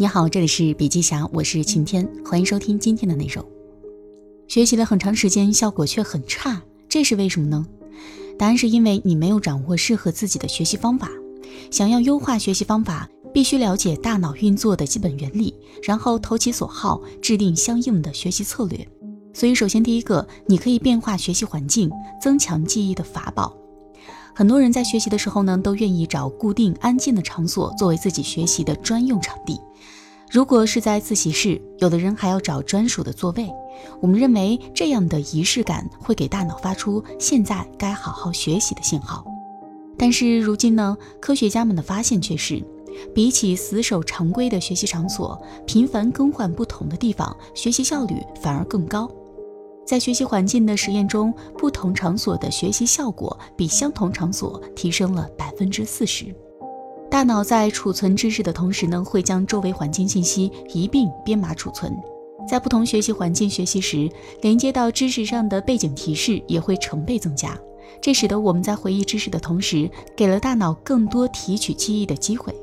你好，这里是笔记侠，我是晴天，欢迎收听今天的内容。学习了很长时间，效果却很差，这是为什么呢？答案是因为你没有掌握适合自己的学习方法。想要优化学习方法，必须了解大脑运作的基本原理，然后投其所好，制定相应的学习策略。所以，首先第一个，你可以变化学习环境，增强记忆的法宝。很多人在学习的时候呢，都愿意找固定安静的场所作为自己学习的专用场地。如果是在自习室，有的人还要找专属的座位。我们认为这样的仪式感会给大脑发出现在该好好学习的信号。但是如今呢，科学家们的发现却是，比起死守常规的学习场所，频繁更换不同的地方，学习效率反而更高。在学习环境的实验中，不同场所的学习效果比相同场所提升了百分之四十。大脑在储存知识的同时呢，会将周围环境信息一并编码储存。在不同学习环境学习时，连接到知识上的背景提示也会成倍增加。这使得我们在回忆知识的同时，给了大脑更多提取记忆的机会。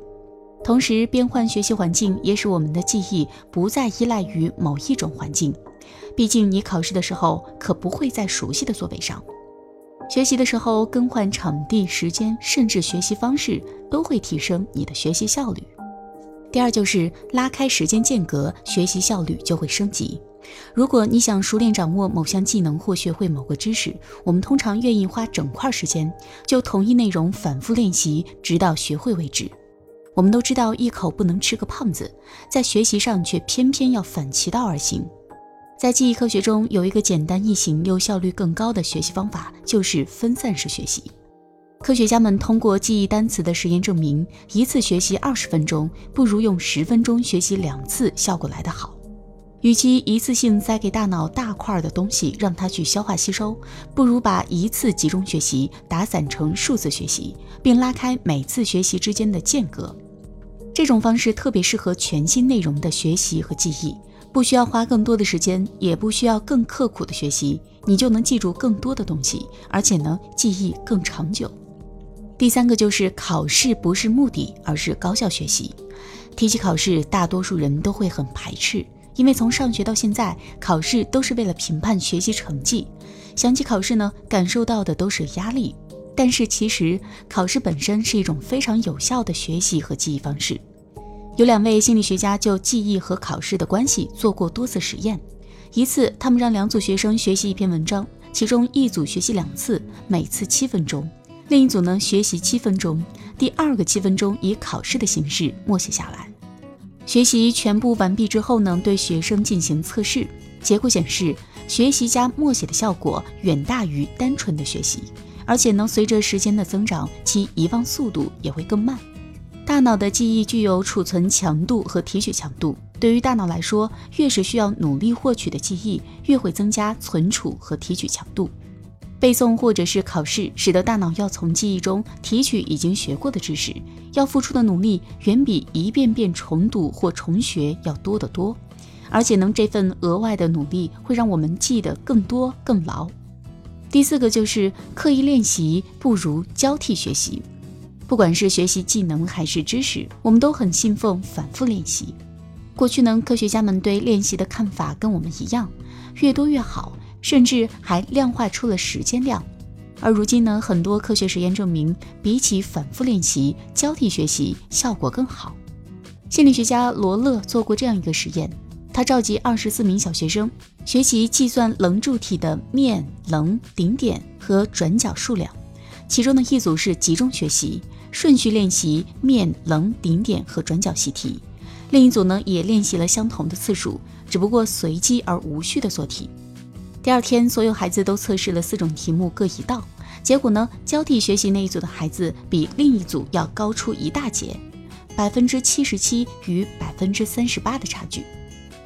同时，变换学习环境也使我们的记忆不再依赖于某一种环境。毕竟，你考试的时候可不会在熟悉的座位上。学习的时候更换场地、时间，甚至学习方式，都会提升你的学习效率。第二，就是拉开时间间隔，学习效率就会升级。如果你想熟练掌握某项技能或学会某个知识，我们通常愿意花整块时间，就同一内容反复练习，直到学会为止。我们都知道一口不能吃个胖子，在学习上却偏偏要反其道而行。在记忆科学中，有一个简单易行又效率更高的学习方法，就是分散式学习。科学家们通过记忆单词的实验证明，一次学习二十分钟，不如用十分钟学习两次效果来得好。与其一次性塞给大脑大块的东西让它去消化吸收，不如把一次集中学习打散成数次学习，并拉开每次学习之间的间隔。这种方式特别适合全新内容的学习和记忆。不需要花更多的时间，也不需要更刻苦的学习，你就能记住更多的东西，而且呢，记忆更长久。第三个就是考试不是目的，而是高效学习。提起考试，大多数人都会很排斥，因为从上学到现在，考试都是为了评判学习成绩。想起考试呢，感受到的都是压力。但是其实，考试本身是一种非常有效的学习和记忆方式。有两位心理学家就记忆和考试的关系做过多次实验。一次，他们让两组学生学习一篇文章，其中一组学习两次，每次七分钟；另一组呢，学习七分钟，第二个七分钟以考试的形式默写下来。学习全部完毕之后呢，对学生进行测试，结果显示，学习加默写的效果远大于单纯的学习，而且呢，随着时间的增长，其遗忘速度也会更慢。大脑的记忆具有储存强度和提取强度。对于大脑来说，越是需要努力获取的记忆，越会增加存储和提取强度。背诵或者是考试，使得大脑要从记忆中提取已经学过的知识，要付出的努力远比一遍遍重读或重学要多得多。而且，能这份额外的努力会让我们记得更多更牢。第四个就是刻意练习不如交替学习。不管是学习技能还是知识，我们都很信奉反复练习。过去呢，科学家们对练习的看法跟我们一样，越多越好，甚至还量化出了时间量。而如今呢，很多科学实验证明，比起反复练习，交替学习效果更好。心理学家罗勒做过这样一个实验，他召集二十四名小学生学习计算棱柱体的面、棱、顶点和转角数量，其中的一组是集中学习。顺序练习面、棱、顶点和转角习题，另一组呢也练习了相同的次数，只不过随机而无序的做题。第二天，所有孩子都测试了四种题目，各一道。结果呢，交替学习那一组的孩子比另一组要高出一大截，百分之七十七与百分之三十八的差距。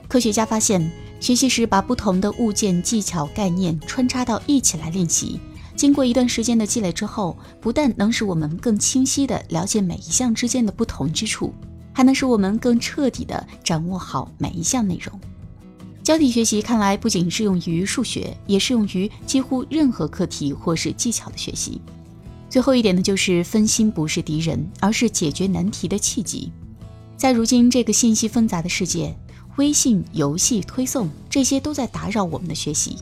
科学家发现，学习时把不同的物件、技巧、概念穿插到一起来练习。经过一段时间的积累之后，不但能使我们更清晰地了解每一项之间的不同之处，还能使我们更彻底地掌握好每一项内容。交替学习看来不仅适用于数学，也适用于几乎任何课题或是技巧的学习。最后一点呢，就是分心不是敌人，而是解决难题的契机。在如今这个信息纷杂的世界，微信、游戏、推送这些都在打扰我们的学习。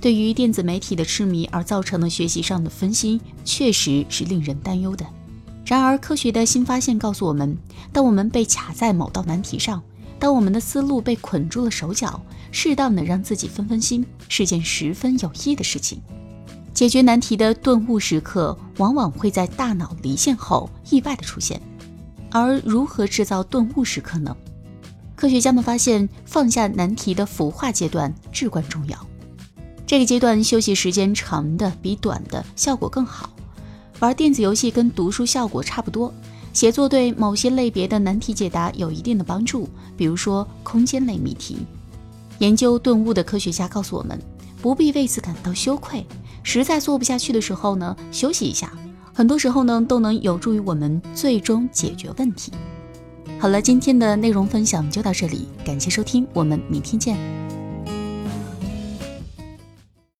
对于电子媒体的痴迷而造成的学习上的分心，确实是令人担忧的。然而，科学的新发现告诉我们，当我们被卡在某道难题上，当我们的思路被捆住了手脚，适当的让自己分分心，是件十分有益的事情。解决难题的顿悟时刻，往往会在大脑离线后意外的出现。而如何制造顿悟时刻呢？科学家们发现，放下难题的孵化阶段至关重要。这个阶段休息时间长的比短的效果更好。玩电子游戏跟读书效果差不多，写作对某些类别的难题解答有一定的帮助，比如说空间类谜题。研究顿悟的科学家告诉我们，不必为此感到羞愧。实在做不下去的时候呢，休息一下，很多时候呢都能有助于我们最终解决问题。好了，今天的内容分享就到这里，感谢收听，我们明天见。